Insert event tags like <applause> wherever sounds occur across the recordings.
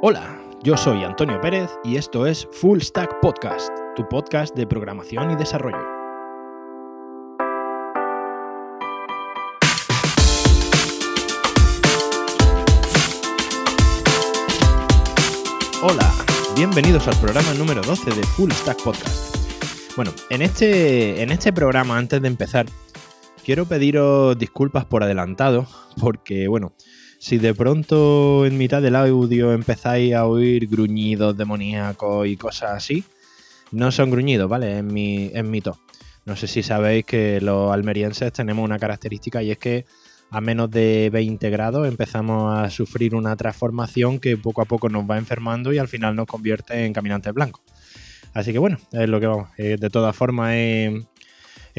Hola, yo soy Antonio Pérez y esto es Full Stack Podcast, tu podcast de programación y desarrollo. Hola, bienvenidos al programa número 12 de Full Stack Podcast. Bueno, en este, en este programa, antes de empezar, quiero pediros disculpas por adelantado, porque, bueno, si de pronto en mitad del audio empezáis a oír gruñidos demoníacos y cosas así, no son gruñidos, ¿vale? En mi. No sé si sabéis que los almerienses tenemos una característica y es que a menos de 20 grados empezamos a sufrir una transformación que poco a poco nos va enfermando y al final nos convierte en caminantes blancos. Así que bueno, es lo que vamos. Eh, de todas formas, eh,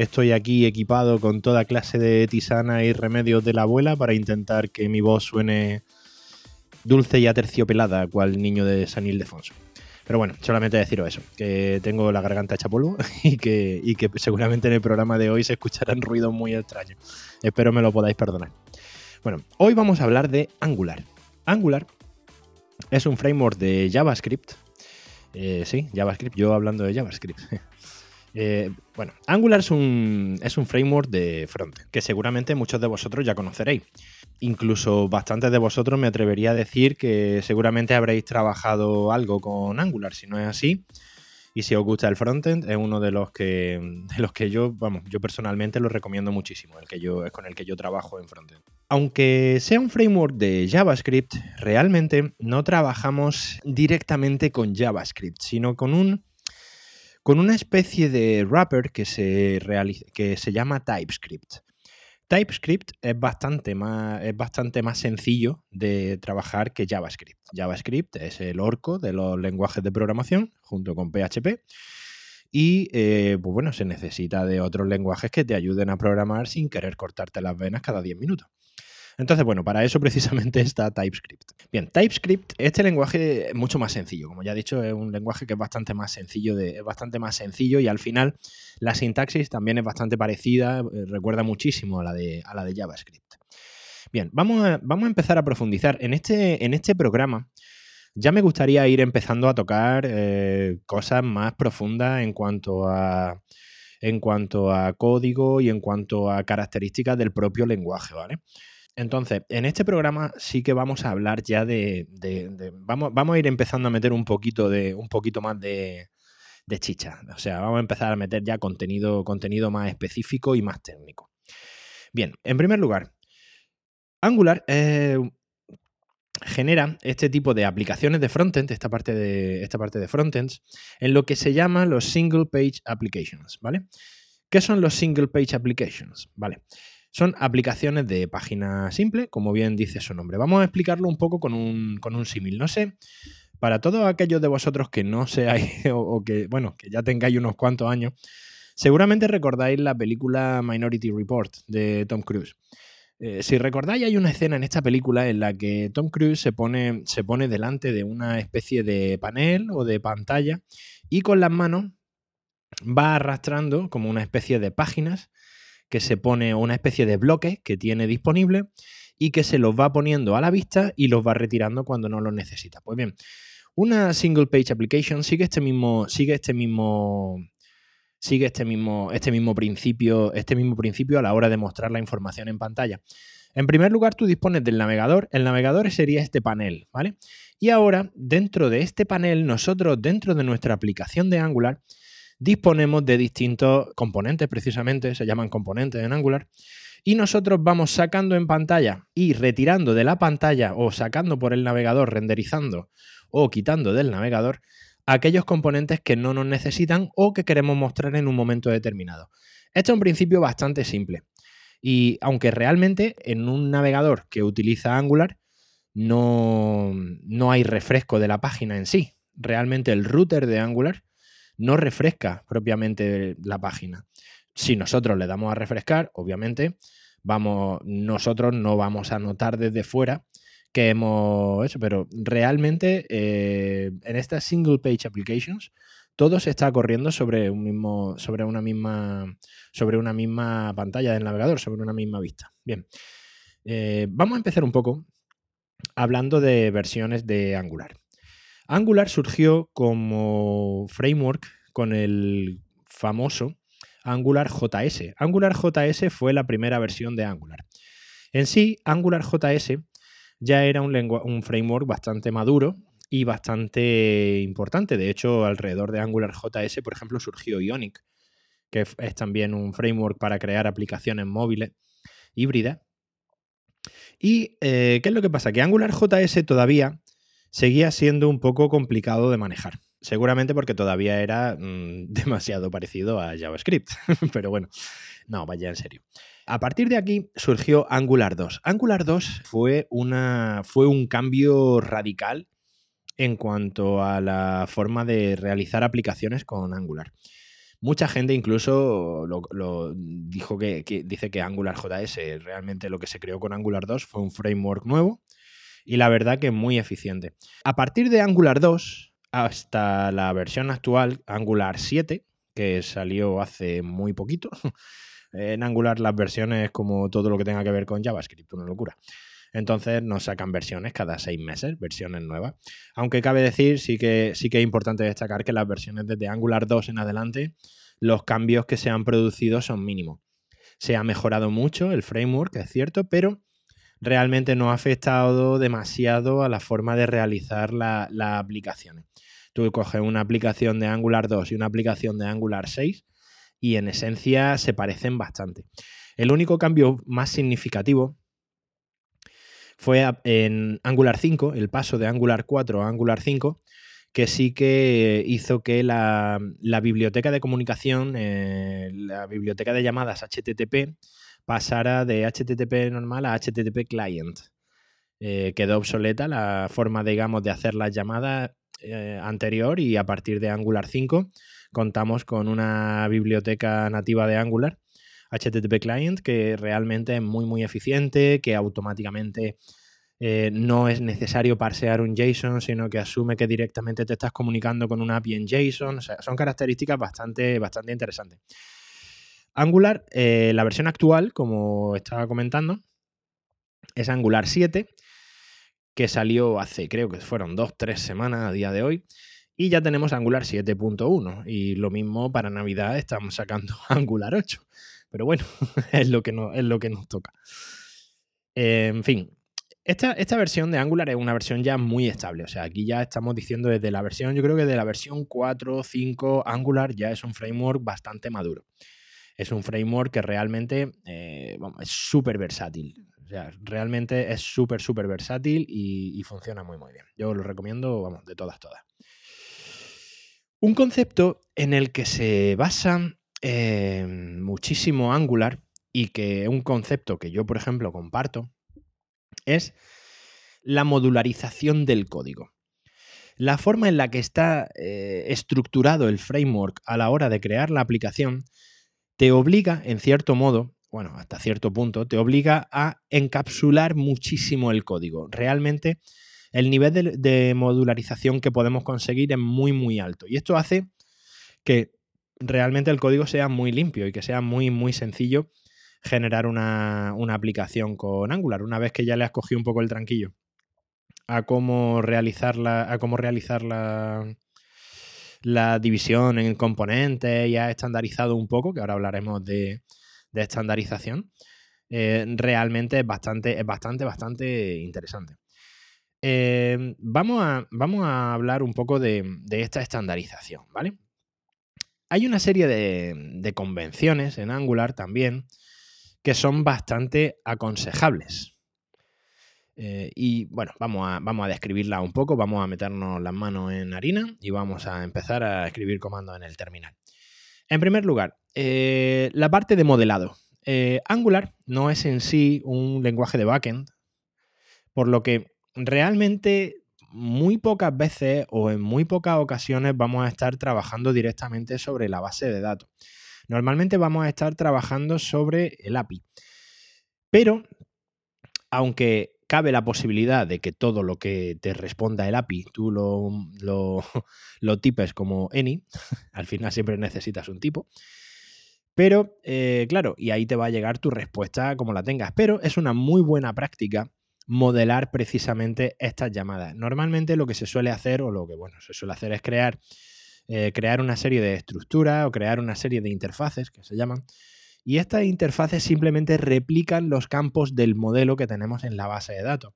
estoy aquí equipado con toda clase de tisana y remedios de la abuela para intentar que mi voz suene dulce y aterciopelada, cual niño de San Ildefonso. Pero bueno, solamente deciros eso, que tengo la garganta hecha polvo <laughs> y que, y que seguramente en el programa de hoy se escucharán ruidos muy extraños. Espero me lo podáis perdonar. Bueno, hoy vamos a hablar de Angular. Angular es un framework de JavaScript. Eh, sí, JavaScript, yo hablando de JavaScript. <laughs> Eh, bueno, Angular es un, es un framework de frontend que seguramente muchos de vosotros ya conoceréis. Incluso bastantes de vosotros me atrevería a decir que seguramente habréis trabajado algo con Angular. Si no es así, y si os gusta el frontend, es uno de los que, los que yo, vamos, yo personalmente lo recomiendo muchísimo, el que yo, es con el que yo trabajo en frontend. Aunque sea un framework de JavaScript, realmente no trabajamos directamente con JavaScript, sino con un con una especie de wrapper que se, que se llama TypeScript. TypeScript es bastante, más, es bastante más sencillo de trabajar que JavaScript. JavaScript es el orco de los lenguajes de programación junto con PHP. Y eh, pues bueno, se necesita de otros lenguajes que te ayuden a programar sin querer cortarte las venas cada 10 minutos. Entonces, bueno, para eso precisamente <laughs> está TypeScript. Bien, TypeScript, este lenguaje es mucho más sencillo. Como ya he dicho, es un lenguaje que es bastante más sencillo, es bastante más sencillo y al final la sintaxis también es bastante parecida, eh, recuerda muchísimo a la de, a la de JavaScript. Bien, vamos a, vamos a empezar a profundizar. En este, en este programa ya me gustaría ir empezando a tocar eh, cosas más profundas en cuanto a en cuanto a código y en cuanto a características del propio lenguaje, ¿vale? Entonces, en este programa sí que vamos a hablar ya de. vamos, vamos, a ir empezando a meter un poquito de. un poquito más de, chicha. O sea, vamos a empezar a meter ya contenido, contenido más específico y más técnico. Bien, en primer lugar, Angular eh, genera este tipo de aplicaciones de frontend, esta parte de, esta parte de frontends, en lo que se llama los single page applications, ¿vale? ¿Qué son los single page applications? Vale. Son aplicaciones de página simple, como bien dice su nombre. Vamos a explicarlo un poco con un, con símil. No sé, para todos aquellos de vosotros que no seáis <laughs> o, que, bueno, que ya tengáis unos cuantos años, seguramente recordáis la película Minority Report de Tom Cruise. Eh, si recordáis, hay una escena en esta película en la que Tom Cruise se pone, se pone delante de una especie de panel o de pantalla y con las manos va arrastrando como una especie de páginas que se pone una especie de bloque que tiene disponible y que se los va poniendo a la vista y los va retirando cuando no los necesita. Pues bien, una single page application sigue este mismo, sigue este mismo, sigue este mismo, este mismo principio, este mismo principio a la hora de mostrar la información en pantalla. En primer lugar, tú dispones del navegador. El navegador sería este panel, ¿vale? Y ahora, dentro de este panel, nosotros, dentro de nuestra aplicación de Angular, disponemos de distintos componentes, precisamente, se llaman componentes en Angular, y nosotros vamos sacando en pantalla y retirando de la pantalla o sacando por el navegador, renderizando o quitando del navegador aquellos componentes que no nos necesitan o que queremos mostrar en un momento determinado. Esto es un principio bastante simple. Y aunque realmente en un navegador que utiliza Angular no, no hay refresco de la página en sí. Realmente el router de Angular no refresca propiamente la página. Si nosotros le damos a refrescar, obviamente, vamos, nosotros no vamos a notar desde fuera que hemos hecho, pero realmente eh, en estas single page applications todo se está corriendo sobre un mismo, sobre una misma, sobre una misma pantalla del navegador, sobre una misma vista. Bien, eh, vamos a empezar un poco hablando de versiones de Angular. Angular surgió como framework con el famoso Angular JS. Angular JS fue la primera versión de Angular. En sí, Angular JS ya era un, framework bastante maduro y bastante importante. De hecho, alrededor de Angular JS, por ejemplo, surgió Ionic, que es también un framework para crear aplicaciones móviles híbridas. ¿Y eh, qué es lo que pasa? Que Angular JS todavía seguía siendo un poco complicado de manejar. Seguramente porque todavía era mm, <laughs> demasiado parecido a JavaScript. <laughs> Pero bueno, no, vaya en serio. A partir de aquí surgió Angular 2. Angular 2 fue, una, fue un cambio radical en cuanto a la forma de realizar aplicaciones con Angular. Mucha gente incluso lo, dijo que, dice que Angular JS realmente lo que se creó con Angular 2 fue un framework nuevo y la verdad que muy eficiente. A partir de Angular 2 hasta la versión actual, Angular 7, que salió hace muy poquito, <laughs> en Angular las versiones como todo lo que tenga que ver con JavaScript, una locura. Entonces nos sacan versiones cada seis meses, versiones nuevas. Aunque cabe decir, sí que, sí que es importante destacar que las versiones desde Angular 2 en adelante, los cambios que se han producido son mínimos. Se ha mejorado mucho el framework, es cierto, pero realmente no ha afectado demasiado a la forma de realizar las aplicaciones. Tú coges una aplicación de Angular 2 y una aplicación de Angular 6 y en esencia se parecen bastante. El único cambio más significativo fue en Angular 5, el paso de Angular 4 a Angular 5, que sí que hizo que la, biblioteca de comunicación, eh, la biblioteca de llamadas HTTP, pasara de HTTP normal a HTTP client. Eh, quedó obsoleta la forma, digamos, de hacer las llamadas eh, anterior y a partir de Angular 5 contamos con una biblioteca nativa de Angular HTTP Client que realmente es muy, muy eficiente, que automáticamente eh, no es necesario parsear un JSON, sino que asume que directamente te estás comunicando con una API en JSON. O sea, son características bastante, bastante interesantes. Angular, eh, la versión actual, como estaba comentando, es Angular 7, que salió hace, creo que fueron dos, tres semanas a día de hoy. Y ya tenemos Angular 7.1. Y lo mismo para Navidad estamos sacando <laughs> Angular 8. Pero bueno, <laughs> es lo que, es lo que nos toca. en fin, esta, esta, versión de Angular es una versión ya muy estable. O sea, aquí ya estamos diciendo desde la versión, yo creo que de la versión 4, 5, Angular ya es un framework bastante maduro. Es un framework que realmente eh, es súper versátil. O sea, realmente es súper, súper versátil y, funciona muy, muy bien. Yo lo recomiendo, vamos, de todas, todas. Un concepto en el que se basa Em, muchísimo Angular y que un concepto que yo, por ejemplo, comparto es la modularización del código. La forma en la que está eh, estructurado el framework a la hora de crear la aplicación te obliga, en cierto modo, bueno, hasta cierto punto, te obliga a encapsular muchísimo el código. Realmente el nivel de, modularización que podemos conseguir es muy, muy alto. Y esto hace que realmente el código sea muy limpio y que sea muy, muy sencillo generar una, aplicación con Angular. Una vez que ya le has cogido un poco el tranquillo a cómo realizar la, a cómo realizar la, la división en componentes y has estandarizado un poco, que ahora hablaremos de, estandarización, eh, realmente es bastante, bastante, bastante interesante. Eh, vamos, a, vamos, a, hablar un poco de, de esta estandarización, ¿vale? Hay una serie de, convenciones en Angular también que son bastante aconsejables. Eh, y bueno, vamos a, vamos a describirla un poco, vamos a meternos las manos en harina y vamos a empezar a escribir comandos en el terminal. En primer lugar, eh, la parte de modelado. Eh, Angular no es en sí un lenguaje de backend, por lo que realmente muy pocas veces o en muy pocas ocasiones vamos a estar trabajando directamente sobre la base de datos. Normalmente vamos a estar trabajando sobre el API. Pero, aunque cabe la posibilidad de que todo lo que te responda el API tú lo, lo, <laughs> tipes como any, <laughs> al final siempre necesitas un tipo. Pero, eh, claro, y ahí te va a llegar tu respuesta como la tengas. Pero es una muy buena práctica modelar precisamente estas llamadas. Normalmente lo que se suele hacer, o lo que bueno, se suele hacer es crear, eh, crear una serie de estructuras o crear una serie de interfaces que se llaman. Y estas interfaces simplemente replican los campos del modelo que tenemos en la base de datos.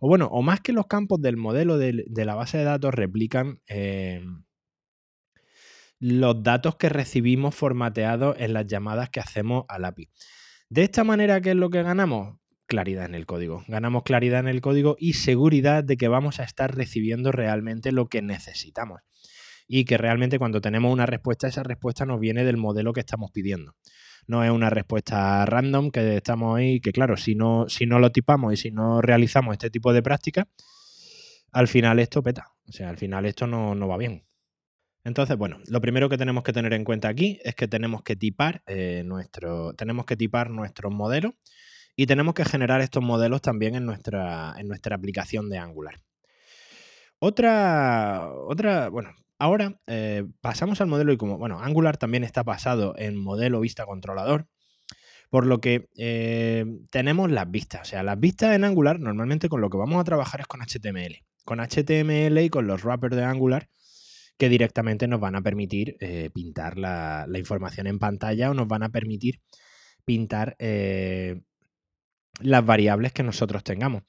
O bueno, o más que los campos del modelo de, la base de datos, replican eh, los datos que recibimos formateados en las llamadas que hacemos al API. De esta manera, ¿qué es lo que ganamos? claridad en el código. Ganamos claridad en el código y seguridad de que vamos a estar recibiendo realmente lo que necesitamos. Y que realmente cuando tenemos una respuesta, esa respuesta nos viene del modelo que estamos pidiendo. No es una respuesta random que estamos ahí, que claro, si no, si no lo tipamos y si no realizamos este tipo de práctica, al final esto peta. O sea, al final esto no, va bien. Entonces, bueno, lo primero que tenemos que tener en cuenta aquí es que tenemos que tipar eh, nuestro, tenemos que tipar nuestros modelos y tenemos que generar estos modelos también en nuestra, en nuestra aplicación de Angular. Otra, otra bueno, ahora eh, pasamos al modelo y como, bueno, Angular también está basado en modelo vista controlador, por lo que eh, tenemos las vistas. O sea, las vistas en Angular normalmente con lo que vamos a trabajar es con HTML. Con HTML y con los wrappers de Angular que directamente nos van a permitir eh, pintar la, información en pantalla o nos van a permitir pintar las variables que nosotros tengamos.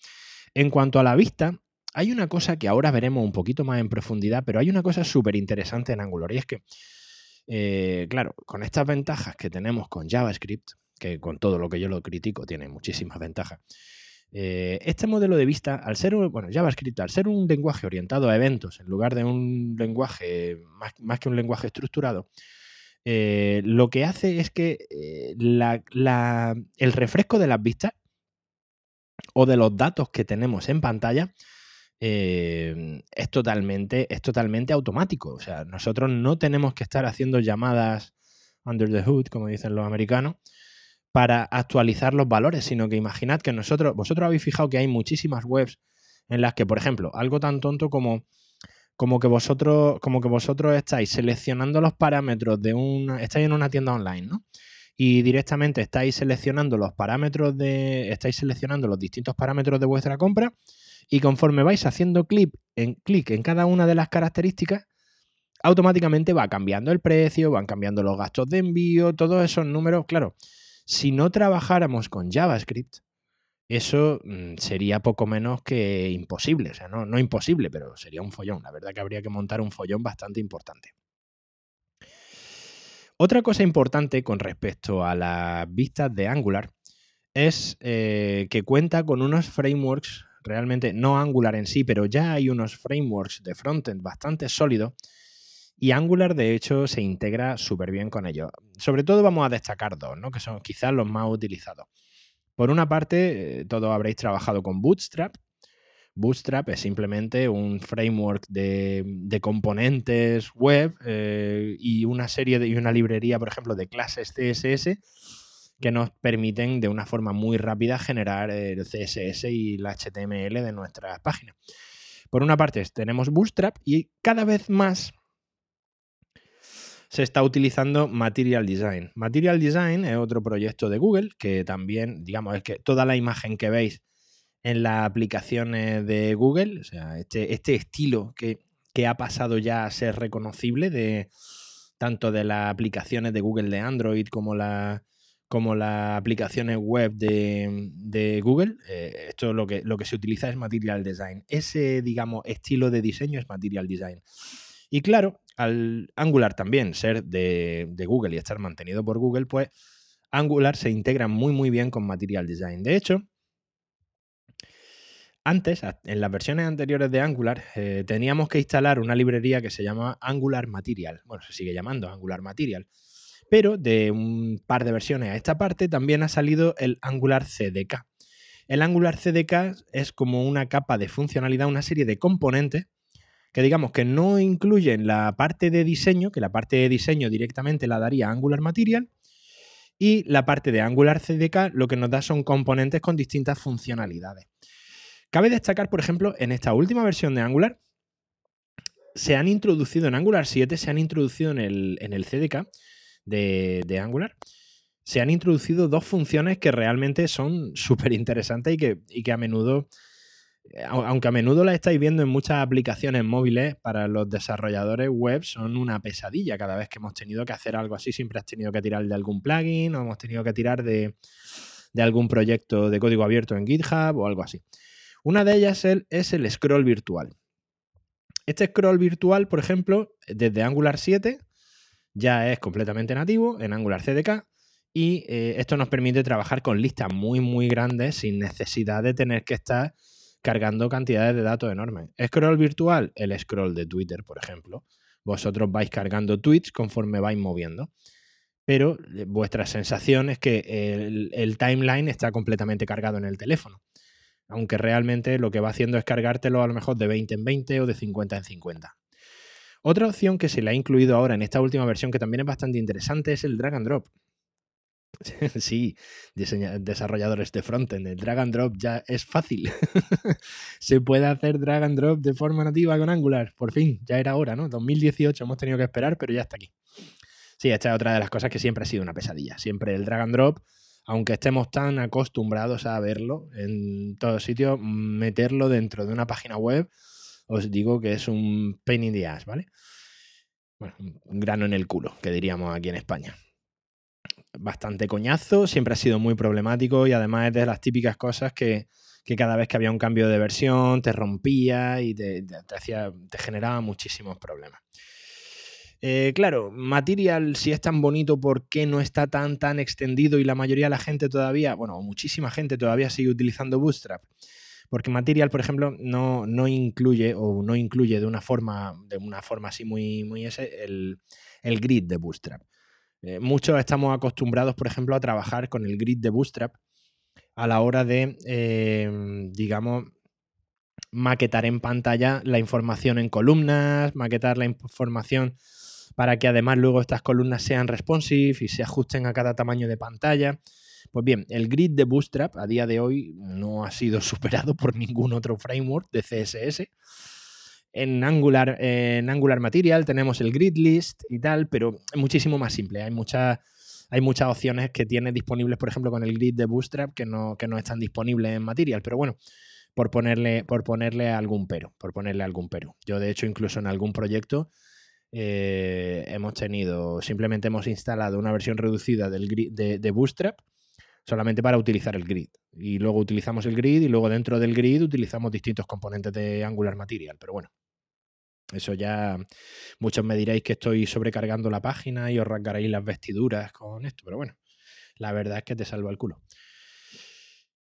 En cuanto a la vista, hay una cosa que ahora veremos un poquito más en profundidad, pero hay una cosa súper interesante en Angular y es que, eh, claro, con estas ventajas que tenemos con JavaScript, que con todo lo que yo lo critico tiene muchísimas ventajas, eh, este modelo de vista, al ser, bueno, JavaScript, al ser un lenguaje orientado a eventos en lugar de un lenguaje, más, que un lenguaje estructurado, eh, lo que hace es que el refresco de las vistas o de los datos que tenemos en pantalla, eh, es, totalmente, es totalmente automático. O sea, nosotros no tenemos que estar haciendo llamadas under the hood, como dicen los americanos, para actualizar los valores, sino que imaginad que nosotros, vosotros habéis fijado que hay muchísimas webs en las que, por ejemplo, algo tan tonto como, como que vosotros, como que vosotros estáis seleccionando los parámetros de un, estáis en una tienda online, ¿no? y directamente estáis seleccionando los parámetros de. estáis seleccionando los distintos parámetros de vuestra compra. Y conforme vais haciendo clic en, clic en cada una de las características, automáticamente va cambiando el precio, van cambiando los gastos de envío, todos esos números. Claro, si no trabajáramos con JavaScript, eso mm, sería poco menos que imposible. O sea, no, no imposible, pero sería un follón. La verdad que habría que montar un follón bastante importante. Otra cosa importante con respecto a las vistas de Angular es eh, que cuenta con unos frameworks, realmente no Angular en sí, pero ya hay unos frameworks de frontend bastante sólidos y Angular de hecho se integra súper bien con ellos. Sobre todo vamos a destacar dos, ¿no? que son quizás los más utilizados. Por una parte, eh, todos habréis trabajado con Bootstrap, Bootstrap es simplemente un framework de, componentes web eh, y una serie de, y una librería, por ejemplo, de clases CSS que nos permiten de una forma muy rápida generar el CSS y el HTML de nuestras páginas. Por una parte tenemos Bootstrap y cada vez más se está utilizando Material Design. Material Design es otro proyecto de Google que también, digamos, es que toda la imagen que veis en las aplicaciones de Google, o sea, este, este estilo que, ha pasado ya a ser reconocible de tanto de las aplicaciones de Google de Android como la como las aplicaciones web de, Google, eh, esto lo que, lo que se utiliza es Material Design. Ese, digamos, estilo de diseño es Material Design. Y claro, al Angular también ser de, Google y estar mantenido por Google, pues Angular se integra muy muy bien con Material Design. De hecho, antes, en las versiones anteriores de Angular, eh, teníamos que instalar una librería que se llama Angular Material. Bueno, se sigue llamando Angular Material. Pero de un par de versiones a esta parte también ha salido el Angular CDK. El Angular CDK es como una capa de funcionalidad, una serie de componentes que digamos que no incluyen la parte de diseño, que la parte de diseño directamente la daría Angular Material, y la parte de Angular CDK lo que nos da son componentes con distintas funcionalidades. Cabe destacar, por ejemplo, en esta última versión de Angular, se han introducido en Angular 7, se han introducido en el, CDK de, Angular, se han introducido dos funciones que realmente son <laughs> súper interesantes y que, y que a menudo eh, aunque a menudo la estáis viendo en muchas aplicaciones móviles, para los desarrolladores web son una pesadilla. Cada vez que hemos tenido que hacer algo así, siempre has tenido que tirar de algún plugin o hemos tenido que tirar de, algún proyecto de código abierto en GitHub o algo así. Una de ellas es el scroll virtual. Este scroll virtual, por ejemplo, desde Angular 7 ya es completamente nativo en Angular CDK y eh, esto nos permite trabajar con listas muy, muy grandes sin necesidad de tener que estar cargando cantidades de datos enormes. Scroll virtual, el scroll de Twitter, por ejemplo. Vosotros vais cargando tweets conforme vais moviendo. Pero eh, vuestra sensación es que el, timeline está completamente cargado en el teléfono. Aunque realmente lo que va haciendo es cargártelo a lo mejor de 20 en 20 o de 50 en 50. Otra opción que se le ha incluido ahora en esta última versión, que también es bastante interesante, es el drag and drop. <laughs> Sí, desarrolladores de frontend, el drag and drop ya es fácil. <laughs> Se puede hacer drag and drop de forma nativa con Angular, por fin, ya era hora, ¿no? 2018 hemos tenido que esperar, pero ya está aquí. Sí, esta es otra de las cosas que siempre ha sido una pesadilla. Siempre el drag and drop, aunque estemos tan acostumbrados a verlo en todos sitios, meterlo dentro de una página web, os digo que es un pain in the ass, ¿vale? Bueno, un grano en el culo, que diríamos aquí en España bastante coñazo, siempre ha sido muy problemático y además es de las típicas cosas que, cada vez que había un cambio de versión te rompía y te, hacía, te generaba muchísimos problemas. Eh, claro, Material, si es tan bonito, ¿por qué no está tan, tan extendido y la mayoría de la gente todavía, bueno, muchísima gente todavía sigue utilizando Bootstrap? Porque Material, por ejemplo, no, no incluye o no incluye de una forma, de una forma así muy, muy ese, el, el grid de Bootstrap. Eh, muchos estamos acostumbrados, por ejemplo, a trabajar con el grid de Bootstrap a la hora de, em, digamos, maquetar en pantalla la información en columnas, maquetar la información para que además luego estas columnas sean responsive y se ajusten a cada tamaño de pantalla. Pues bien, el grid de Bootstrap a día de hoy no ha sido <laughs> superado por ningún otro framework de CSS. En Angular, en Angular Material tenemos el grid list y tal, pero es muchísimo más simple. Hay muchas hay muchas opciones que tiene disponibles, por ejemplo, con el grid de Bootstrap que no, que no están disponibles en Material. Pero bueno, por ponerle, por ponerle algún pero, por ponerle algún pero. Yo, de hecho, incluso en algún proyecto eh, hemos tenido, simplemente hemos instalado una versión reducida del grid de Bootstrap solamente para utilizar el grid. Y luego utilizamos el grid y luego dentro del grid utilizamos distintos componentes de Angular Material. Pero bueno, eso ya muchos me diréis que estoy sobrecargando la página y os rasgaréis las vestiduras con esto. Pero bueno, la verdad es que te salva el culo.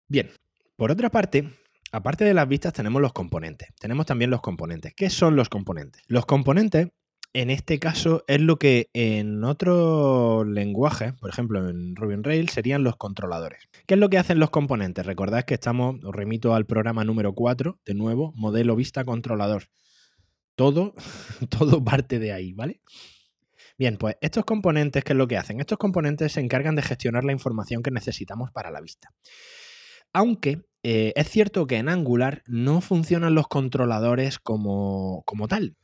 Bien, por otra parte, aparte de las vistas tenemos los componentes. Tenemos también los componentes. ¿Qué son los componentes? Los componentes en este caso es lo que en otro lenguaje, por ejemplo en Ruby on Rails, serían los controladores. ¿Qué es lo que hacen los componentes? Recordad que estamos, os remito al programa número 4, de nuevo, modelo vista controlador. Todo, <laughs> todo parte de ahí, ¿vale? Bien, pues estos componentes, ¿qué es lo que hacen? Estos componentes se encargan de gestionar la información que necesitamos para la vista. Aunque eh, es cierto que en Angular no funcionan los controladores como, como tal,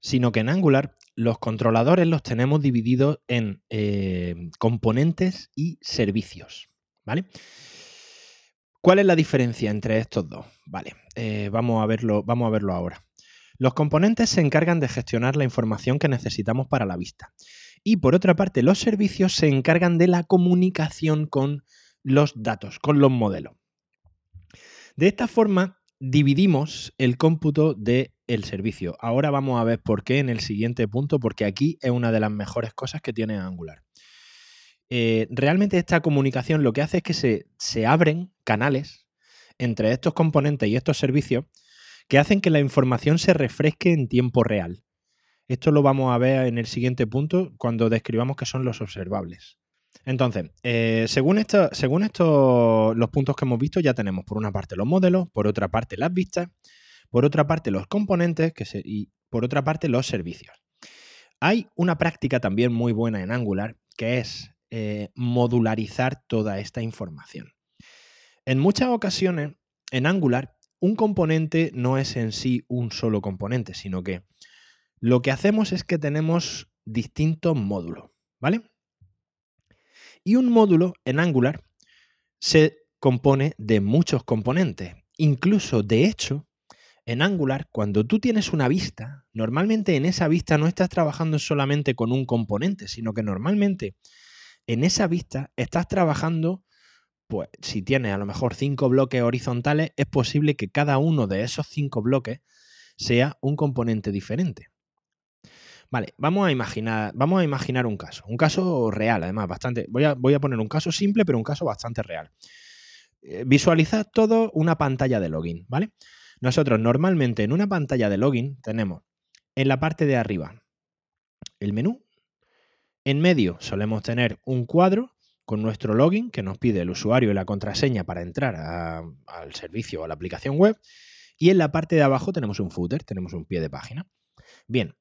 sino que en Angular los controladores los tenemos divididos en eh, componentes y servicios, ¿vale? ¿Cuál es la diferencia entre estos dos? Vale, eh, vamos, a verlo, vamos a verlo ahora. Los componentes se encargan de gestionar la información que necesitamos para la vista. Y por otra parte, los servicios se encargan de la comunicación con los datos, con los modelos. De esta forma, dividimos el cómputo del el servicio. Ahora vamos a ver por qué en el siguiente punto, porque aquí es una de las mejores cosas que tiene Angular. Eh, realmente esta comunicación lo que hace es que se, se abren canales entre estos componentes y estos servicios que hacen que la información se refresque en tiempo real. Esto lo vamos a ver en el siguiente punto cuando describamos qué son los observables. Entonces, eh, según, esto, según estos los puntos que hemos visto, ya tenemos por una parte los modelos, por otra parte las vistas, por otra parte los componentes y por otra parte los servicios. Hay una práctica también muy buena en Angular que es eh, modularizar toda esta información. En muchas ocasiones, en Angular, un componente no es en sí un solo componente, sino que lo que hacemos es que tenemos distintos módulos, ¿vale? Y un módulo en Angular se compone de muchos componentes. Incluso, de hecho, en Angular, cuando tú tienes una vista, normalmente en esa vista no estás trabajando solamente con un componente, sino que normalmente en esa vista estás trabajando, pues si tienes a lo mejor cinco bloques horizontales, es posible que cada uno de esos cinco bloques sea un componente diferente. Vale, vamos a imaginar, vamos a imaginar un caso, un caso real, además, bastante. Voy a, voy a poner un caso simple, pero un caso bastante real. Eh, visualizad todo una pantalla de login, ¿vale? Nosotros normalmente en una pantalla de login tenemos en la parte de arriba el menú. En medio solemos tener un cuadro con nuestro login que nos pide el usuario y la contraseña para entrar al servicio o a la aplicación web. Y en la parte de abajo tenemos un footer, tenemos un pie de página. Bien,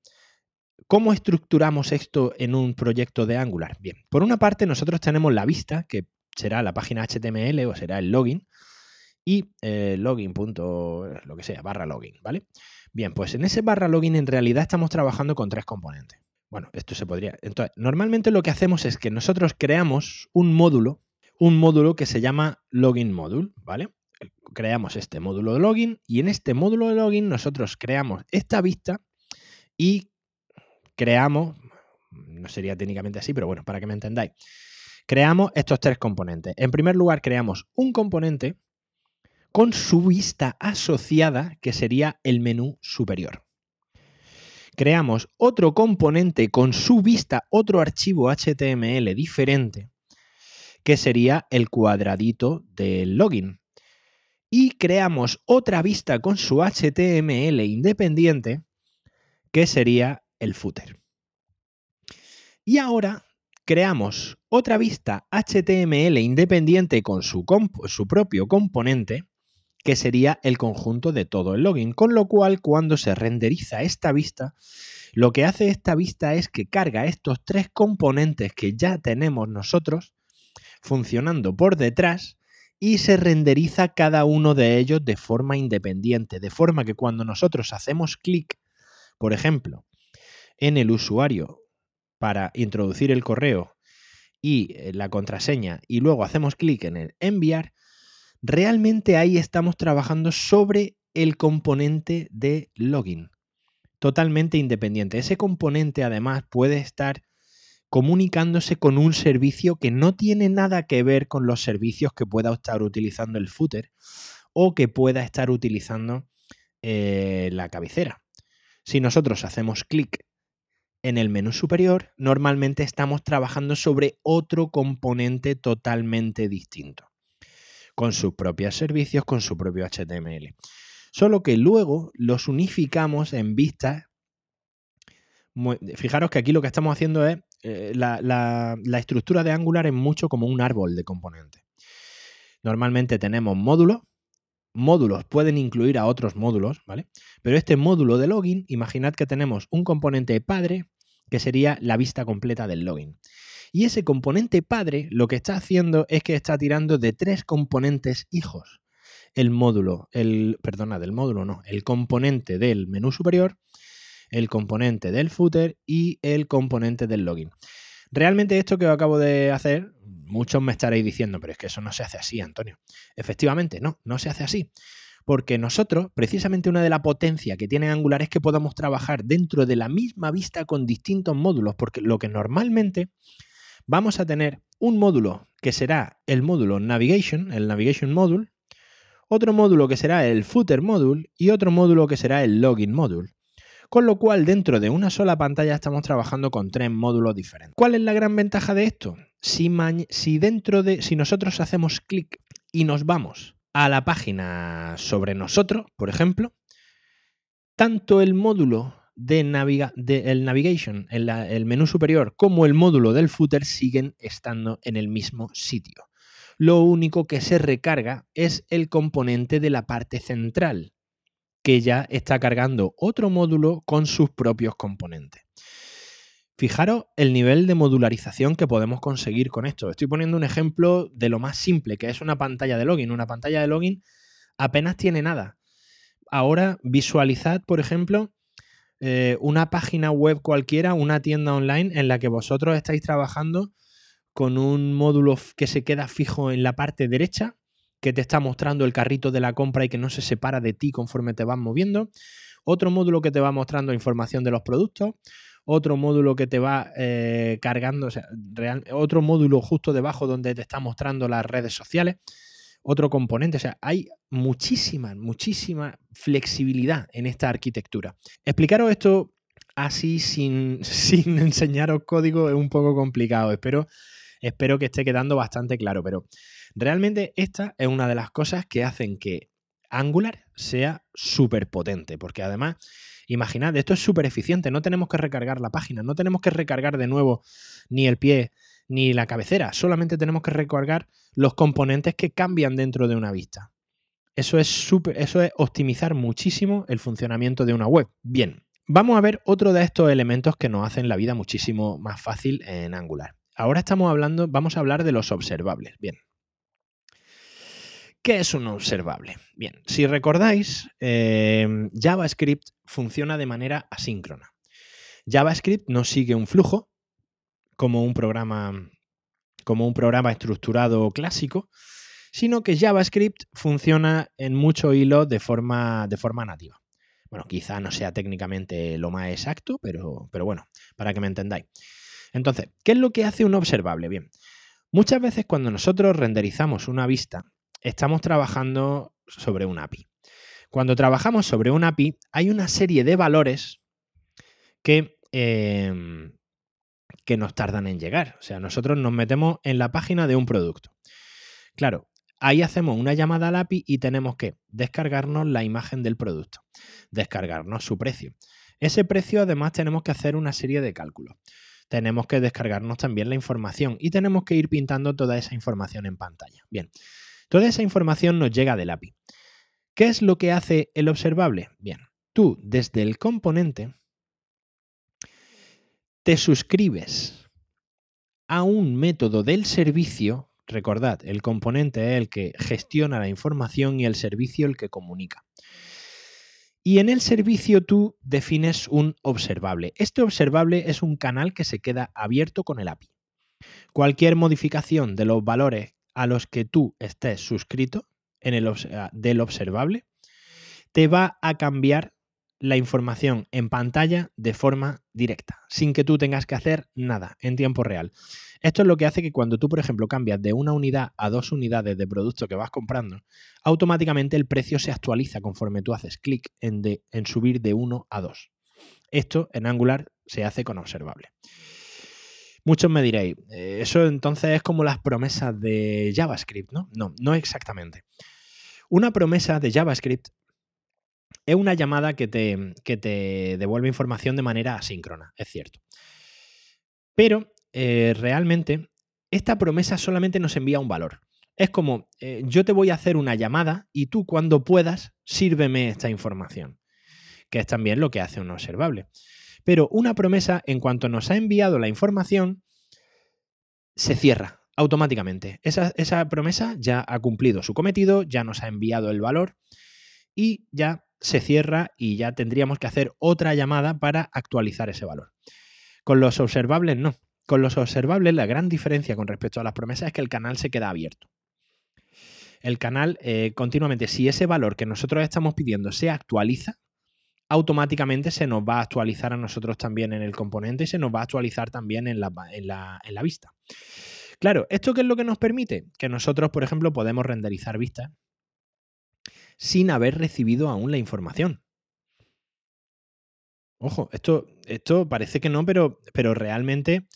¿Cómo estructuramos esto en un proyecto de Angular? Bien, por una parte nosotros tenemos la vista, que será la página HTML o será el login, y eh, login. lo que sea, barra login, ¿vale? Bien, pues en ese barra login en realidad estamos trabajando con tres componentes. Bueno, esto se podría. Entonces, normalmente lo que hacemos es que nosotros creamos un módulo, un módulo que se llama login module, ¿vale? Creamos este módulo de login y en este módulo de login nosotros creamos esta vista y creamos, no sería técnicamente así, pero bueno, para que me entendáis, creamos estos tres componentes. En primer lugar, creamos un componente con su vista asociada, que sería el menú superior. Creamos otro componente con su vista, otro archivo HTML diferente, que sería el cuadradito del login. Y creamos otra vista con su HTML independiente, que sería el footer. Y ahora creamos otra vista HTML independiente con su, propio componente, que sería el conjunto de todo el login. Con lo cual, cuando se renderiza esta vista, lo que hace esta vista es que carga estos tres componentes que ya tenemos nosotros funcionando por detrás y se renderiza cada uno de ellos de forma independiente, de forma que cuando nosotros hacemos clic, por ejemplo, en el usuario para introducir el correo y eh, la contraseña y luego hacemos clic en el enviar, realmente ahí estamos trabajando sobre el componente de login, totalmente independiente. Ese componente además puede estar comunicándose con un servicio que no tiene nada que ver con los servicios que pueda estar utilizando el footer o que pueda estar utilizando eh, la cabecera. Si nosotros hacemos clic en el menú superior, normalmente estamos trabajando sobre otro componente totalmente distinto con sus propios servicios, con su propio HTML. Solo que luego los unificamos en vistas. Fijaros que aquí lo que estamos haciendo es eh, la, la estructura de Angular es mucho como un árbol de componentes. Normalmente tenemos módulos, módulos pueden incluir a otros módulos, ¿vale? Pero este módulo de login, imaginad que tenemos un componente padre que sería la vista completa del login. Y ese componente padre lo que está haciendo es que está tirando de tres componentes hijos. El módulo, el, perdona, del módulo no, el componente del menú superior, el componente del footer y el componente del login. Realmente esto que acabo de hacer, muchos me estaréis diciendo, pero es que eso no se hace así, Antonio. Efectivamente, no, no se hace así. Porque nosotros, precisamente una de las potencias que tiene Angular es que podamos trabajar dentro de la misma vista con distintos módulos, porque lo que normalmente vamos a tener un módulo que será el módulo Navigation, el Navigation Module, otro módulo que será el Footer Module y otro módulo que será el Login Module. Con lo cual, dentro de una sola pantalla estamos trabajando con tres módulos diferentes. ¿Cuál es la gran ventaja de esto? Si, si dentro de. Si nosotros hacemos clic y nos vamos a la página sobre nosotros, por ejemplo, tanto el módulo de, el navigation, el, el menú superior, como el módulo del footer siguen estando en el mismo sitio. Lo único que se recarga es el componente de la parte central, que ya está cargando otro módulo con sus propios componentes. Fijaros el nivel de modularización que podemos conseguir con esto. Estoy poniendo un ejemplo de lo más simple, que es una pantalla de login. Una pantalla de login apenas tiene nada. Ahora visualizad, por ejemplo, eh, una página web cualquiera, una tienda online en la que vosotros estáis trabajando con un módulo que se queda fijo en la parte derecha, que te está mostrando el carrito de la compra y que no se separa de ti conforme te vas moviendo. Otro módulo que te va mostrando información de los productos. Otro módulo que te va eh, cargando, o sea, otro módulo justo debajo donde te está mostrando las redes sociales. Otro componente, o sea, hay muchísima, muchísima flexibilidad en esta arquitectura. Explicaros esto así sin, <laughs> sin enseñaros código es un poco complicado. Espero, espero que esté quedando bastante claro, pero realmente esta es una de las cosas que hacen que Angular sea súper potente, porque además, imaginad, esto es súper eficiente, no tenemos que recargar la página, no tenemos que recargar de nuevo ni el pie ni la cabecera, solamente tenemos que recargar los componentes que cambian dentro de una vista. Eso es, super, eso es optimizar muchísimo el funcionamiento de una web. Bien, Vamos a ver otro de estos elementos que nos hacen la vida muchísimo más fácil en Angular. Ahora estamos hablando, vamos a hablar de los observables. Bien. ¿Qué es un observable? Bien, si recordáis, em, JavaScript funciona de manera asíncrona. JavaScript no sigue un flujo como un programa, como un programa estructurado clásico, sino que JavaScript funciona en muchos hilos de forma, de forma nativa. Bueno, quizá no sea técnicamente lo más exacto, pero, pero bueno, para que me entendáis. Entonces, ¿qué es lo que hace un observable? Bien, muchas veces cuando nosotros renderizamos una vista, estamos trabajando sobre un API. Cuando trabajamos sobre un API, hay una serie de valores que, em, que nos tardan en llegar. O sea, nosotros nos metemos en la página de un producto. Claro, Ahí hacemos una llamada al API y tenemos que descargarnos la imagen del producto, descargarnos su precio. Ese precio además tenemos que hacer una serie de cálculos. Tenemos que descargarnos también la información y tenemos que ir pintando toda esa información en pantalla. Bien, toda esa información nos llega del API. ¿Qué es lo que hace el observable? Bien, tú desde el componente te suscribes a un método del servicio Recordad, el componente es el que gestiona la información y el servicio el que comunica. Y en el servicio tú defines un observable. Este observable es un canal que se queda abierto con el API. Cualquier modificación de los valores a los que tú estés suscrito en el, del observable te va a cambiar la información en pantalla de forma directa, sin que tú tengas que hacer nada en tiempo real. Esto es lo que hace que cuando tú, por ejemplo, cambias de una unidad a dos unidades de producto que vas comprando, automáticamente el precio se actualiza conforme tú haces clic en, en subir de 1 a 2. Esto en Angular se hace con observable. Muchos me diréis, eh, eso entonces es como las promesas de JavaScript, ¿no? No, no exactamente. Una promesa de JavaScript es una llamada que te, que te devuelve información de manera asíncrona, es cierto. Pero eh, realmente esta promesa solamente nos envía un valor. Es como, eh, yo te voy a hacer una llamada y tú cuando puedas, sírveme esta información, que es también lo que hace un observable. Pero una promesa, en cuanto nos ha enviado la información, se cierra automáticamente. Esa, esa promesa ya ha cumplido su cometido, ya nos ha enviado el valor y ya se cierra y ya tendríamos que hacer otra llamada para actualizar ese valor. Con los observables no. Con los observables, la gran diferencia con respecto a las promesas es que el canal se queda abierto. El canal eh, continuamente, si ese valor que nosotros estamos pidiendo se actualiza, automáticamente se nos va a actualizar a nosotros también en el componente y se nos va a actualizar también en la, en la vista. Claro, ¿esto qué es lo que nos permite? Que nosotros, por ejemplo, podemos renderizar vistas sin haber recibido aún la información. Ojo, esto, esto parece que no, pero, pero realmente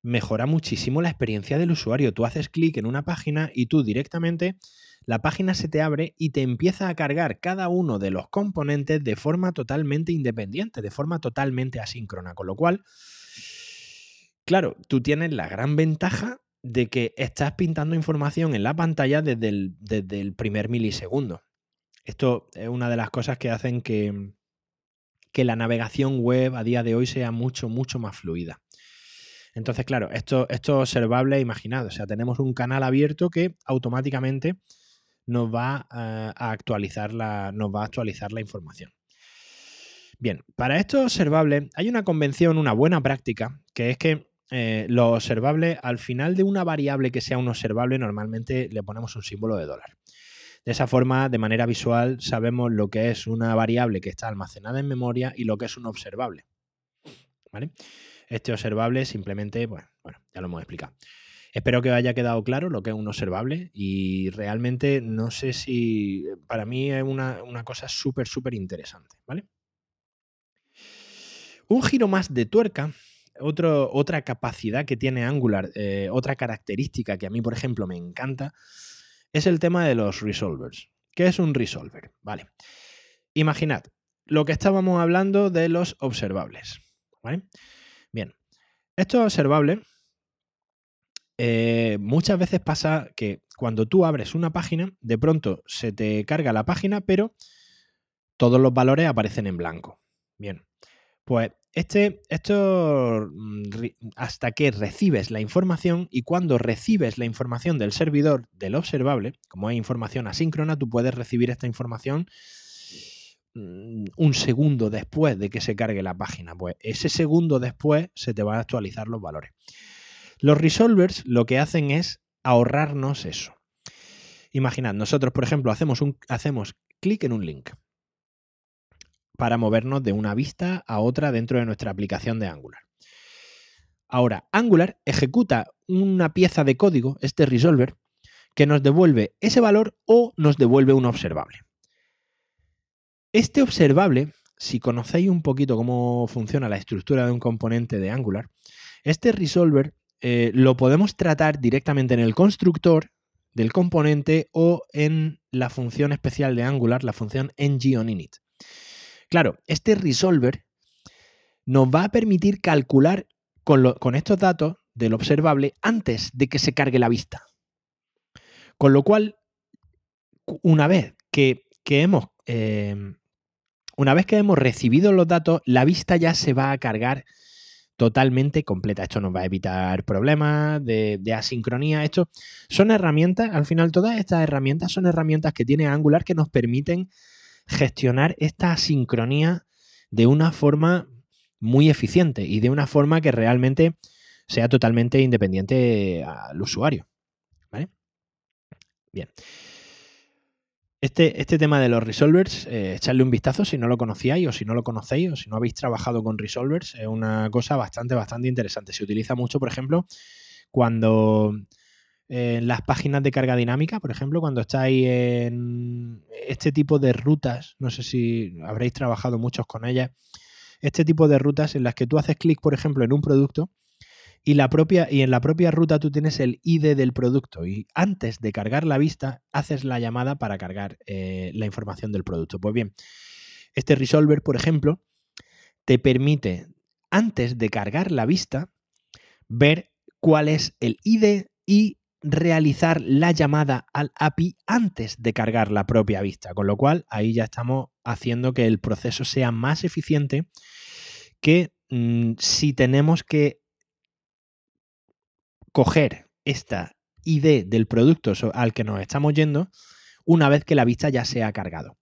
mejora muchísimo la experiencia del usuario. Tú haces clic en una página y tú directamente la página se te abre y te empieza a cargar cada uno de los componentes de forma totalmente independiente, de forma totalmente asíncrona. Con lo cual, claro, tú tienes la gran ventaja de que estás pintando información en la pantalla desde desde el primer milisegundo. Esto es una de las cosas que hacen que, que la navegación web a día de hoy sea mucho, mucho más fluida. Entonces, claro, esto, esto es observable, imaginado. O sea, tenemos un canal abierto que automáticamente nos va a actualizar la, nos va a actualizar la información. Bien, para esto observable hay una convención, una buena práctica, que es que eh, los observables, al final de una variable que sea un observable, normalmente le ponemos un símbolo de dólar. De esa forma, de manera visual, sabemos lo que es una variable que está almacenada en memoria y lo que es un observable. ¿Vale? Este observable simplemente, bueno, bueno, ya lo hemos explicado. Espero que haya quedado claro lo que es un observable y realmente no sé si para mí es una, cosa súper, súper interesante, ¿vale? Un giro más de tuerca, otra capacidad que tiene Angular, eh, otra característica que a mí, por ejemplo, me encanta, es el tema de los resolvers. ¿Qué es un resolver? Vale. Imaginad lo que estábamos hablando de los observables. ¿vale? Bien, estos observables eh, muchas veces pasa que cuando tú abres una página, de pronto se te carga la página, pero todos los valores aparecen en blanco. Bien, pues este, esto mm, hasta que recibes la información y cuando recibes la información del servidor del observable, como hay información asíncrona, tú puedes recibir esta información mm, un segundo después de que se cargue la página. Pues ese segundo después se te van a actualizar los valores. Los resolvers lo que hacen es ahorrarnos eso. Imaginad, nosotros, por ejemplo, hacemos, hacemos clic en un link para movernos de una vista a otra dentro de nuestra aplicación de Angular. Ahora, Angular ejecuta una pieza de código, este resolver, que nos devuelve ese valor o nos devuelve un observable. Este observable, si conocéis un poquito cómo funciona la estructura de un componente de Angular, este resolver eh, lo podemos tratar directamente en el constructor del componente o en la función especial de Angular, la función ngOnInit. Claro, este resolver nos va a permitir calcular con, estos datos del observable antes de que se cargue la vista. Con lo cual, una vez que, hemos em, una vez que hemos recibido los datos, la vista ya se va a cargar totalmente completa. Esto nos va a evitar problemas de, asincronía. Esto son herramientas, al final todas estas herramientas son herramientas que tiene Angular que nos permiten gestionar esta asincronía de una forma muy eficiente y de una forma que realmente sea totalmente independiente al usuario. ¿Vale? Bien. Este, este, tema de los resolvers, eh, echarle un vistazo si no lo conocíais o si no lo conocéis o si no habéis trabajado con resolvers, es una cosa bastante, bastante interesante. Se utiliza mucho, por ejemplo, cuando en eh, las páginas de carga dinámica, por ejemplo, cuando estáis en este tipo de rutas, no sé si habréis trabajado muchos con ellas, este tipo de rutas en las que tú haces clic, por ejemplo, en un producto y, la propia, y en la propia ruta tú tienes el ID del producto y antes de cargar la vista haces la llamada para cargar eh, la información del producto. Pues bien, este resolver, por ejemplo, te permite antes de cargar la vista ver cuál es el ID y realizar la llamada al API antes de cargar la propia vista, con lo cual ahí ya estamos haciendo que el proceso sea más eficiente que mm, si tenemos que coger esta ID del producto al que nos estamos yendo una vez que la vista ya se ha cargado.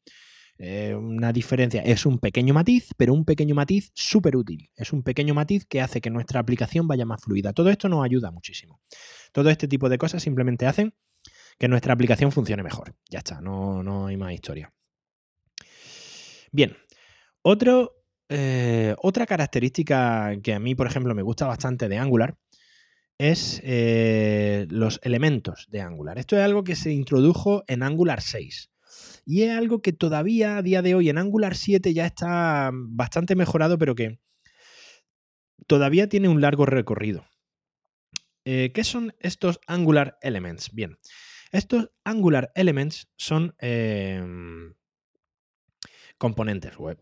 Eh, una diferencia, es un pequeño matiz, pero un pequeño matiz súper útil. Es un pequeño matiz que hace que nuestra aplicación vaya más fluida. Todo esto nos ayuda muchísimo. Todo este tipo de cosas simplemente hacen que nuestra aplicación funcione mejor. Ya está, no, no hay más historia. Bien, otro, eh, otra característica que a mí, por ejemplo, me gusta bastante de Angular es eh, los elementos de Angular. Esto es algo que se introdujo en Angular 6. Y es algo que todavía a día de hoy en Angular 7 ya está bastante mejorado, pero que todavía tiene un largo recorrido. Eh, ¿Qué son estos Angular Elements? Bien, estos Angular Elements son em, componentes web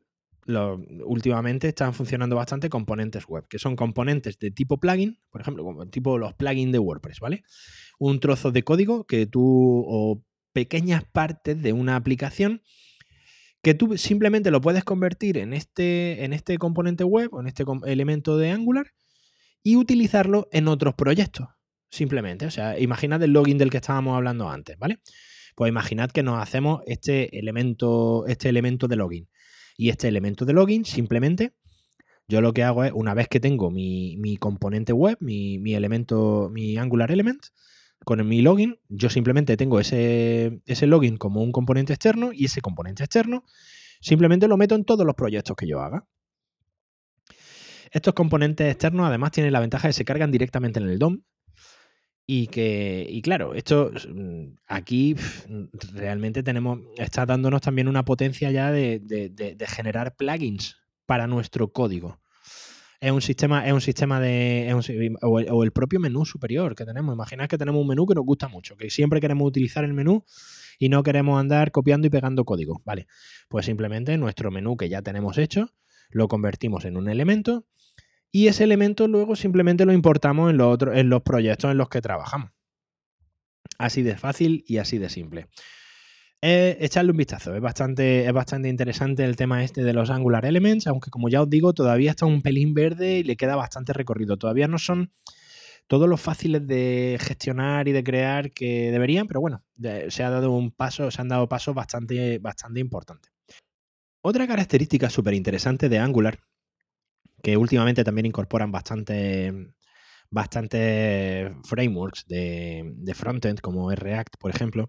últimamente están funcionando bastante componentes web, que son componentes de tipo plugin, por ejemplo, como tipo los plugins de WordPress, ¿vale? Un trozo de código que tú, o pequeñas partes de una aplicación, que tú simplemente lo puedes convertir en este, en este componente web o en este elemento de Angular y utilizarlo en otros proyectos, simplemente. O sea, imaginad el login del que estábamos hablando antes, ¿vale? Pues imaginad que nos hacemos este elemento, este elemento de login y este elemento de login simplemente Yo lo que hago es, una vez que tengo mi, componente web, mi, mi, elemento, mi Angular Element, con mi login, yo simplemente tengo ese, ese login como un componente externo y ese componente externo simplemente lo meto en todos los proyectos que yo haga. Estos componentes externos además tienen la ventaja de que se cargan directamente en el DOM y que, y claro, esto mm, aquí realmente tenemos, está dándonos también una potencia ya de, generar plugins para nuestro código. Es un sistema, es un sistema de. o, el, propio menú superior que tenemos. Imaginad que tenemos un menú que nos gusta mucho, que siempre queremos utilizar el menú y no queremos andar copiando y pegando código. Vale. Pues simplemente nuestro menú que ya tenemos hecho, lo convertimos en un elemento y ese elemento luego simplemente lo importamos en, en los proyectos en los que trabajamos. Así de fácil y así de simple. Eh, echarle un vistazo, es bastante, es bastante interesante el tema este de los Angular Elements, aunque como ya os digo, todavía está un pelín verde y le queda bastante recorrido. Todavía no son todos los fáciles de gestionar y de crear que deberían, pero bueno, se ha dado un paso, se han dado pasos bastante, bastante importantes. Otra característica súper interesante de Angular que últimamente también incorporan bastante, bastante frameworks de, de frontend, como React, por ejemplo,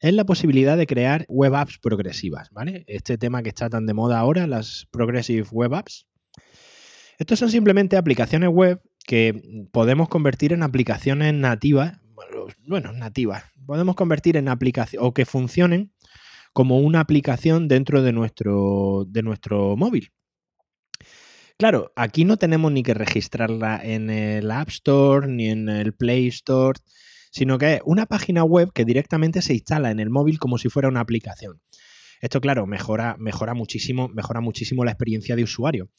es la posibilidad de crear web apps progresivas, ¿vale? Este tema que está tan de moda ahora, las progressive web apps. Estos son simplemente aplicaciones web que podemos convertir en aplicaciones nativas, bueno, nativas, podemos convertir en aplicaciones o que funcionen como una aplicación dentro de nuestro, de nuestro móvil. Claro, aquí no tenemos ni que registrarla en el App Store ni en el Play Store, sino que es una página web que directamente se instala en el móvil como si fuera una aplicación. Esto, claro, mejora, mejora, muchísimo, mejora muchísimo la experiencia de usuario.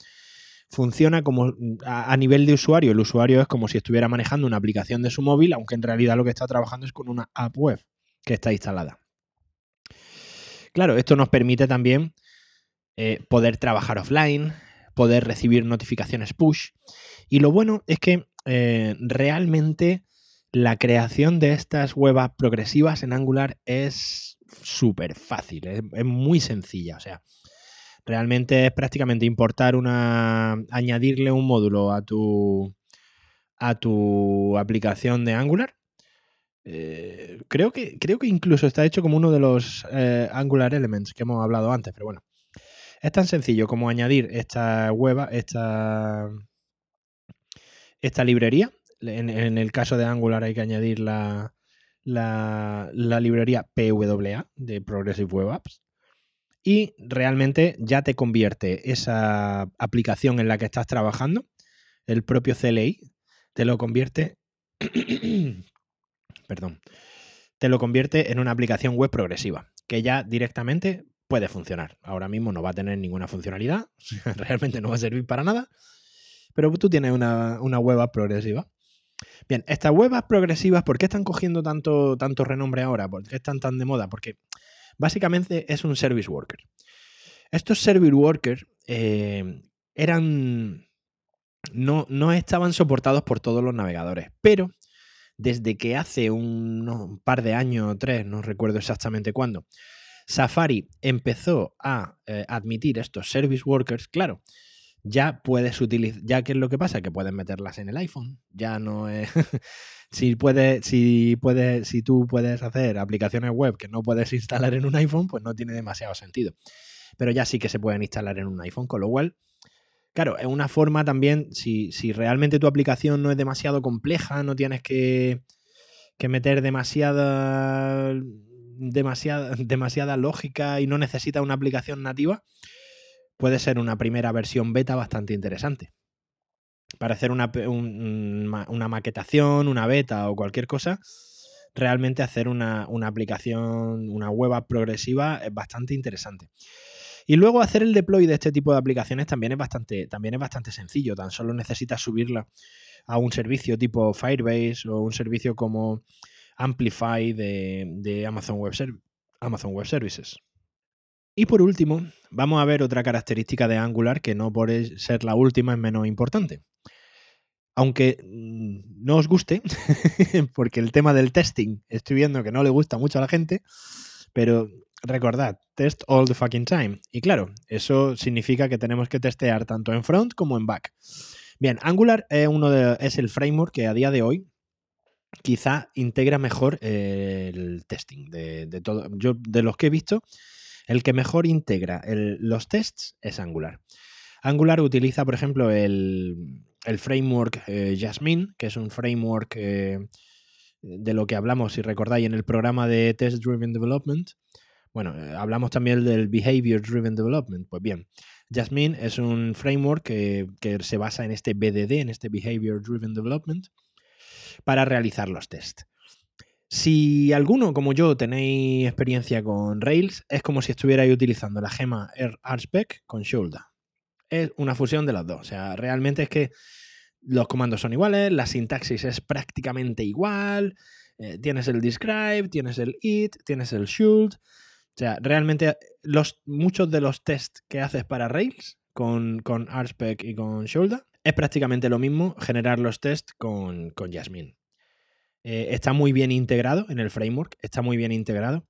Funciona como a, nivel de usuario. El usuario es como si estuviera manejando una aplicación de su móvil, aunque en realidad lo que está trabajando es con una app web que está instalada. Claro, esto nos permite también eh, poder trabajar offline, poder recibir notificaciones push. Y lo bueno es que eh, realmente la creación de estas apps progresivas en Angular es súper fácil, es, muy sencilla. O sea, realmente es prácticamente importar una. añadirle un módulo a tu. a tu aplicación de Angular. Eh, creo, que, creo que incluso está hecho como uno de los eh, Angular Elements que hemos hablado antes, pero bueno. Es tan sencillo como añadir esta web, esta, esta librería. En, el caso de Angular hay que añadir la, la, librería PWA de Progressive Web Apps. Y realmente ya te convierte esa aplicación en la que estás trabajando, el propio CLI, te lo convierte. <coughs> perdón. Te lo convierte en una aplicación web progresiva, que ya directamente puede funcionar. Ahora mismo no va a tener ninguna funcionalidad, <laughs> realmente no va a servir para nada, pero tú tienes una, web app progresiva. Bien, estas apps progresivas, ¿por qué están cogiendo tanto, tanto renombre ahora? ¿Por qué están tan de moda? Porque básicamente es un service worker. Estos service workers eh, eran. No, no estaban soportados por todos los navegadores, pero desde que hace un, un par de años o tres, no recuerdo exactamente cuándo, Safari empezó a eh, admitir estos service workers, claro, ya puedes utilizar, ya que es lo que pasa, que puedes meterlas en el iPhone, ya no es... <laughs> si, puedes, si, puedes, si tú puedes hacer aplicaciones web que no puedes instalar en un iPhone, pues no tiene demasiado sentido. Pero ya sí que se pueden instalar en un iPhone, con lo cual, claro, es una forma también, si, si realmente tu aplicación no es demasiado compleja, no tienes que, que meter demasiada demasiada, <laughs> demasiada lógica y no necesita una aplicación nativa, puede ser una primera versión beta bastante interesante. Para hacer una, una maquetación, una beta o cualquier cosa, realmente hacer una, aplicación, una web progresiva es bastante interesante. Y luego hacer el deploy de este tipo de aplicaciones también es bastante, también es bastante sencillo. Tan solo necesitas subirla a un servicio tipo Firebase o un servicio como Amplify de, Amazon, Web Amazon Web Services. Y por último, vamos a ver otra característica de Angular que no por ser la última es menos importante. Aunque mm, no os guste, <laughs> porque el tema del testing estoy viendo que no le gusta mucho a la gente, pero recordad, test all the fucking time. Y claro, eso significa que tenemos que testear tanto en front como en back. Bien, Angular es, uno de, es el framework que a día de hoy quizá integra mejor eh, el testing de, todo. Yo, de los que he visto, el que mejor integra los tests es Angular. Angular utiliza, por ejemplo, el, framework eh, Jasmine, que es un framework eh, de lo que hablamos, si recordáis, en el programa de Test Driven Development. Bueno, hablamos también del Behavior Driven Development. Pues bien, Jasmine es un framework que, que se basa en este BDD, en este Behavior Driven Development para realizar los tests. Si alguno, como yo, tenéis experiencia con Rails, es como si estuvierais utilizando la gema RSpec con Shoulder. Es una fusión de las dos. O sea, realmente es que los comandos son iguales, la sintaxis es prácticamente igual. Eh, tienes el describe, tienes el it, tienes el should. O sea, realmente los, muchos de los tests que haces para Rails con, con RSpec y con Shoulder es prácticamente lo mismo generar los tests con, con Jasmine. Eh, está muy bien integrado en el framework, está muy bien integrado.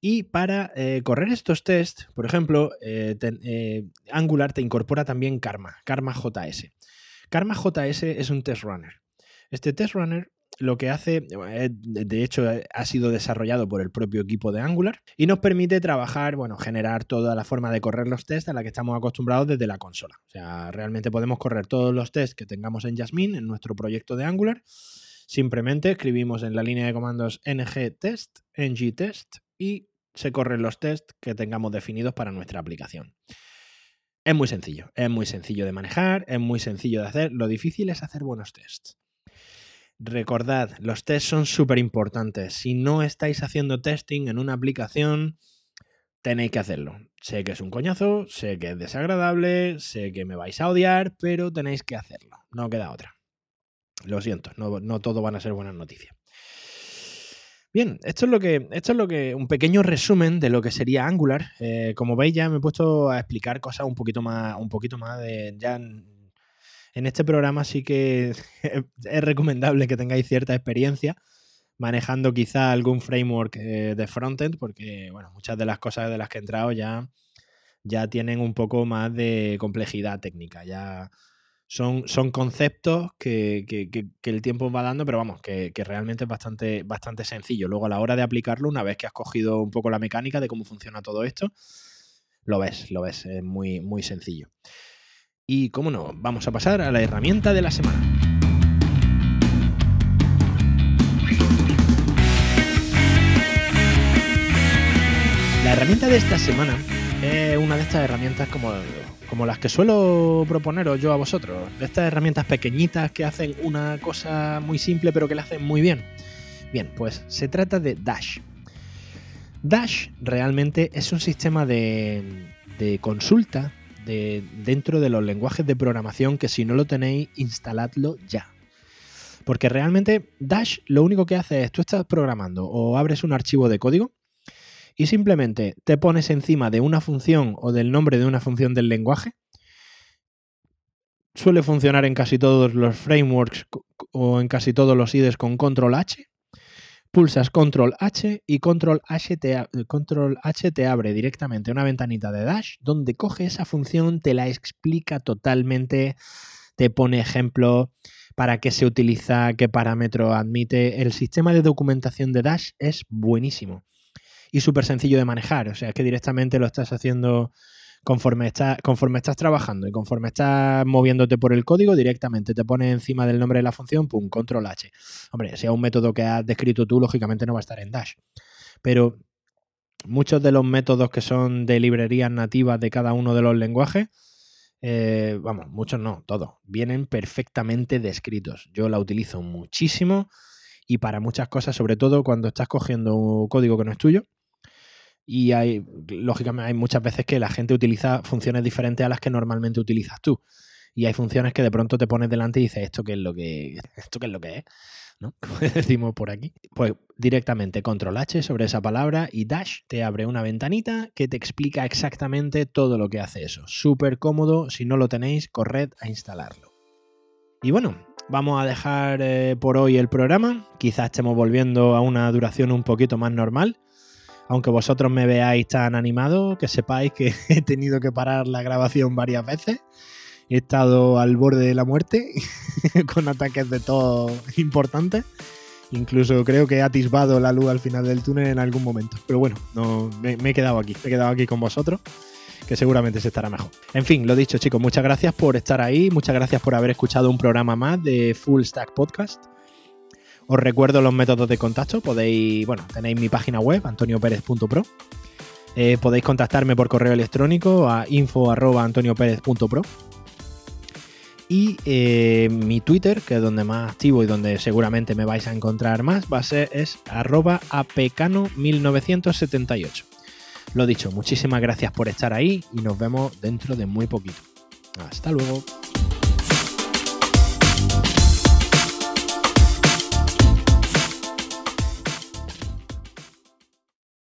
Y para eh, correr estos tests, por ejemplo, eh, Angular te incorpora también Karma, Karma JS. Karma JS es un test runner. Este test runner lo que hace, de hecho, ha sido desarrollado por el propio equipo de Angular y nos permite trabajar, bueno, generar toda la forma de correr los tests a la que estamos acostumbrados desde la consola. O sea, realmente podemos correr todos los tests que tengamos en Jasmine, en nuestro proyecto de Angular. Simplemente escribimos en la línea de comandos ng test, ng test y se corren los tests que tengamos definidos para nuestra aplicación. Es muy sencillo, es muy sencillo de manejar, es muy sencillo de hacer. Lo difícil es hacer buenos tests. Recordad, los tests son súper importantes. Si no estáis haciendo testing en una aplicación, tenéis que hacerlo. Sé que es un coñazo, sé que es desagradable, sé que me vais a odiar, pero tenéis que hacerlo. No queda otra. Lo siento, no, todo van a ser buenas noticias. Bien, esto es lo que, esto es lo que, un pequeño resumen de lo que sería Angular. Eh, como veis, ya me he puesto a explicar cosas un poquito más, un poquito más de, ya en este programa sí que <laughs> es recomendable que tengáis cierta experiencia manejando quizá algún framework eh, de frontend, porque bueno, muchas de las cosas de las que he entrado ya, ya tienen un poco más de complejidad técnica. Ya son, son conceptos que, el tiempo va dando, pero vamos, que, realmente es bastante, bastante sencillo. Luego a la hora de aplicarlo, una vez que has cogido un poco la mecánica de cómo funciona todo esto, lo ves, lo ves, es muy, muy sencillo. Y cómo no, vamos a pasar a la herramienta de la semana. La herramienta de esta semana es una de estas herramientas como, como las que suelo proponeros yo a vosotros. De estas herramientas pequeñitas que hacen una cosa muy simple pero que la hacen muy bien. Bien, pues se trata de Dash. Dash realmente es un sistema de, de consulta dentro de los lenguajes de programación que si no lo tenéis, instaladlo ya. Porque realmente Dash lo único que hace es, tú estás programando o abres un archivo de código y simplemente te pones encima de una función o del nombre de una función del lenguaje. Suele funcionar en casi todos los frameworks o en casi todos los IDEs con control H pulsas control H y control H, te, control H te abre directamente una ventanita de Dash donde coge esa función, te la explica totalmente, te pone ejemplo para qué se utiliza, qué parámetro admite. El sistema de documentación de Dash es buenísimo y súper sencillo de manejar. O sea, es que directamente lo estás haciendo conforme, conforme estás trabajando y conforme estás moviéndote por el código, directamente te pone encima del nombre de la función, pum, control H. Hombre, si es un método que has descrito tú, lógicamente no va a estar en Dash. Pero muchos de los métodos que son de librerías nativas de cada uno de los lenguajes, eh, vamos, muchos no, todos, vienen perfectamente descritos. Yo la utilizo muchísimo y para muchas cosas, sobre todo cuando estás cogiendo un código que no es tuyo y hay, lógicamente, hay muchas veces que la gente utiliza funciones diferentes a las que normalmente utilizas tú. Y hay funciones que de pronto te pones delante y dices, ¿esto qué es lo que, esto qué es, lo que es? ¿no? <laughs> Como decimos por aquí. Pues directamente control H sobre esa palabra y Dash te abre una ventanita que te explica exactamente todo lo que hace eso. Súper cómodo, si no lo tenéis, corred a instalarlo. Y bueno, vamos a dejar eh, por hoy el programa. Quizás estemos volviendo a una duración un poquito más normal. Aunque vosotros me veáis tan animado, que sepáis que <laughs> he tenido que parar la grabación varias veces. He estado al borde de la muerte, <laughs> con ataques de todo importantes. Incluso creo que he atisbado la luz al final del túnel en algún momento. Pero bueno, no, me, me he quedado aquí, me he quedado aquí con vosotros que seguramente se estará mejor. En fin, lo dicho, chicos, muchas gracias por estar ahí, muchas gracias por haber escuchado un programa más de Full Stack Podcast. Os recuerdo los métodos de contacto. Podéis, bueno, tenéis mi página web, antonioperez.pro. Eh, podéis contactarme por correo electrónico a info.antonioperez.pro. Y eh, mi Twitter, que es donde más activo y donde seguramente me vais a encontrar más, va a ser es arroba apecano1978. Lo dicho, muchísimas gracias por estar ahí y nos vemos dentro de muy poquito. Hasta luego.